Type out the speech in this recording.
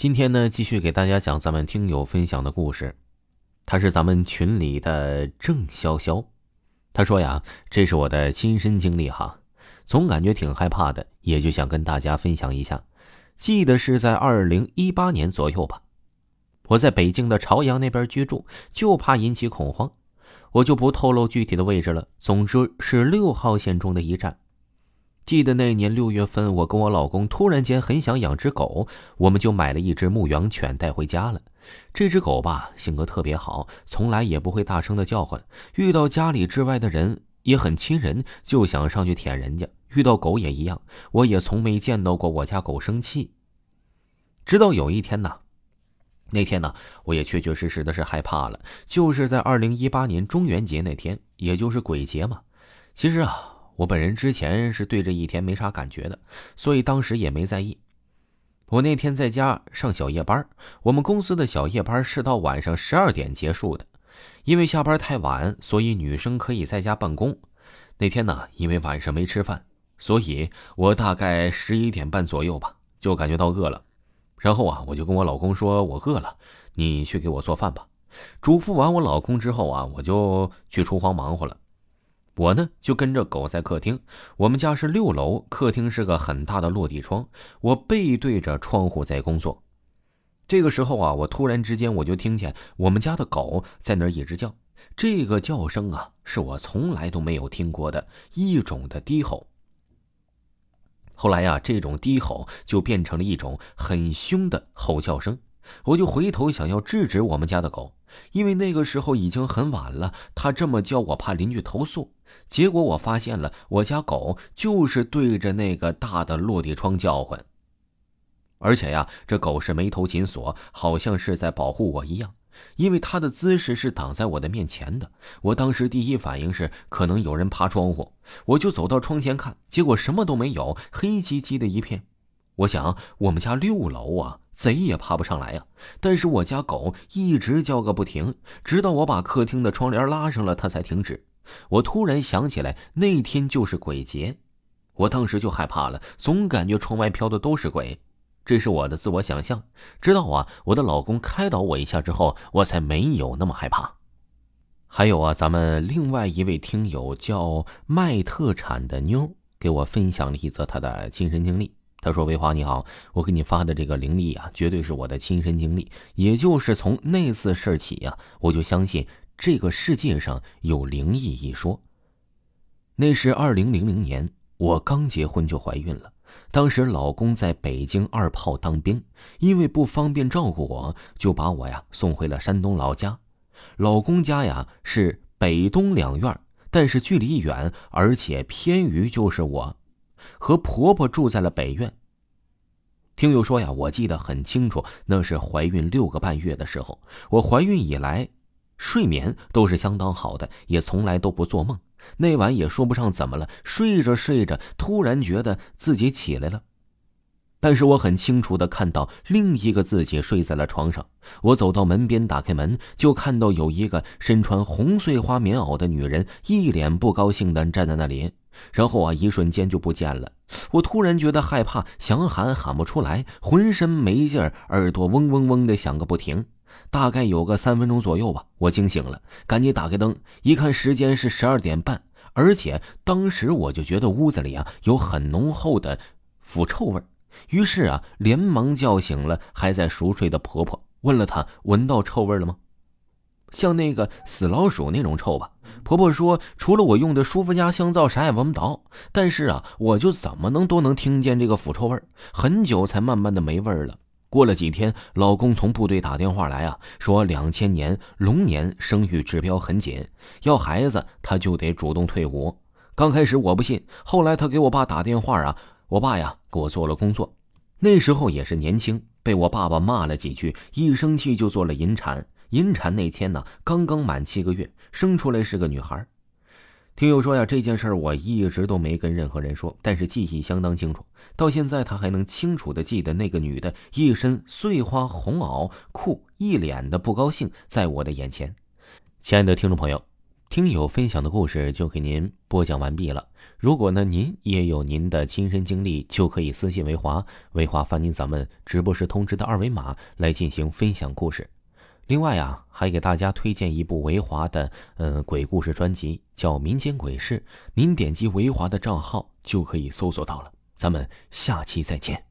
今天呢，继续给大家讲咱们听友分享的故事。他是咱们群里的郑潇潇，他说呀：“这是我的亲身经历哈，总感觉挺害怕的，也就想跟大家分享一下。记得是在二零一八年左右吧，我在北京的朝阳那边居住，就怕引起恐慌，我就不透露具体的位置了。总之是六号线中的一站。记得那年六月份，我跟我老公突然间很想养只狗，我们就买了一只牧羊犬带回家了。”这只狗吧，性格特别好，从来也不会大声的叫唤。遇到家里之外的人也很亲人，就想上去舔人家。遇到狗也一样，我也从没见到过我家狗生气。直到有一天呢，那天呢，我也确确实实的是害怕了，就是在二零一八年中元节那天，也就是鬼节嘛。其实啊，我本人之前是对这一天没啥感觉的，所以当时也没在意。我那天在家上小夜班，我们公司的小夜班是到晚上十二点结束的，因为下班太晚，所以女生可以在家办公。那天呢，因为晚上没吃饭，所以我大概十一点半左右吧，就感觉到饿了。然后啊，我就跟我老公说：“我饿了，你去给我做饭吧。”嘱咐完我老公之后啊，我就去厨房忙活了。我呢就跟着狗在客厅，我们家是六楼，客厅是个很大的落地窗，我背对着窗户在工作。这个时候啊，我突然之间我就听见我们家的狗在那儿一直叫，这个叫声啊是我从来都没有听过的一种的低吼。后来呀，这种低吼就变成了一种很凶的吼叫声，我就回头想要制止我们家的狗。因为那个时候已经很晚了，他这么叫我怕邻居投诉。结果我发现了，我家狗就是对着那个大的落地窗叫唤。而且呀，这狗是眉头紧锁，好像是在保护我一样。因为它的姿势是挡在我的面前的。我当时第一反应是可能有人爬窗户，我就走到窗前看，结果什么都没有，黑漆漆的一片。我想，我们家六楼啊。贼也爬不上来呀！但是我家狗一直叫个不停，直到我把客厅的窗帘拉上了，它才停止。我突然想起来，那天就是鬼节，我当时就害怕了，总感觉窗外飘的都是鬼。这是我的自我想象。直到啊，我的老公开导我一下之后，我才没有那么害怕。还有啊，咱们另外一位听友叫卖特产的妞，给我分享了一则她的亲身经历。他说：“维华你好，我给你发的这个灵力啊，绝对是我的亲身经历。也就是从那次事儿起呀，我就相信这个世界上有灵异一说。那是二零零零年，我刚结婚就怀孕了。当时老公在北京二炮当兵，因为不方便照顾我，就把我呀送回了山东老家。老公家呀是北东两院，但是距离远，而且偏于就是我。”和婆婆住在了北院。听友说呀，我记得很清楚，那是怀孕六个半月的时候。我怀孕以来，睡眠都是相当好的，也从来都不做梦。那晚也说不上怎么了，睡着睡着，突然觉得自己起来了。但是我很清楚的看到另一个自己睡在了床上。我走到门边，打开门，就看到有一个身穿红碎花棉袄的女人，一脸不高兴的站在那里。然后啊，一瞬间就不见了。我突然觉得害怕，想喊喊不出来，浑身没劲儿，耳朵嗡嗡嗡的响个不停。大概有个三分钟左右吧，我惊醒了，赶紧打开灯，一看时间是十二点半，而且当时我就觉得屋子里啊有很浓厚的腐臭味于是啊，连忙叫醒了还在熟睡的婆婆，问了她闻到臭味了吗？像那个死老鼠那种臭吧。婆婆说：“除了我用的舒肤佳香皂，啥也闻不到。但是啊，我就怎么能都能听见这个腐臭味很久才慢慢的没味儿了。过了几天，老公从部队打电话来啊，说两千年龙年生育指标很紧，要孩子他就得主动退伍。刚开始我不信，后来他给我爸打电话啊，我爸呀给我做了工作。那时候也是年轻，被我爸爸骂了几句，一生气就做了引产。”引产那天呢，刚刚满七个月，生出来是个女孩。听友说呀，这件事儿我一直都没跟任何人说，但是记忆相当清楚。到现在他还能清楚的记得那个女的一身碎花红袄裤，一脸的不高兴，在我的眼前。亲爱的听众朋友，听友分享的故事就给您播讲完毕了。如果呢您也有您的亲身经历，就可以私信维华，维华发您咱们直播时通知的二维码来进行分享故事。另外啊，还给大家推荐一部维华的嗯鬼故事专辑，叫《民间鬼事》，您点击维华的账号就可以搜索到了。咱们下期再见。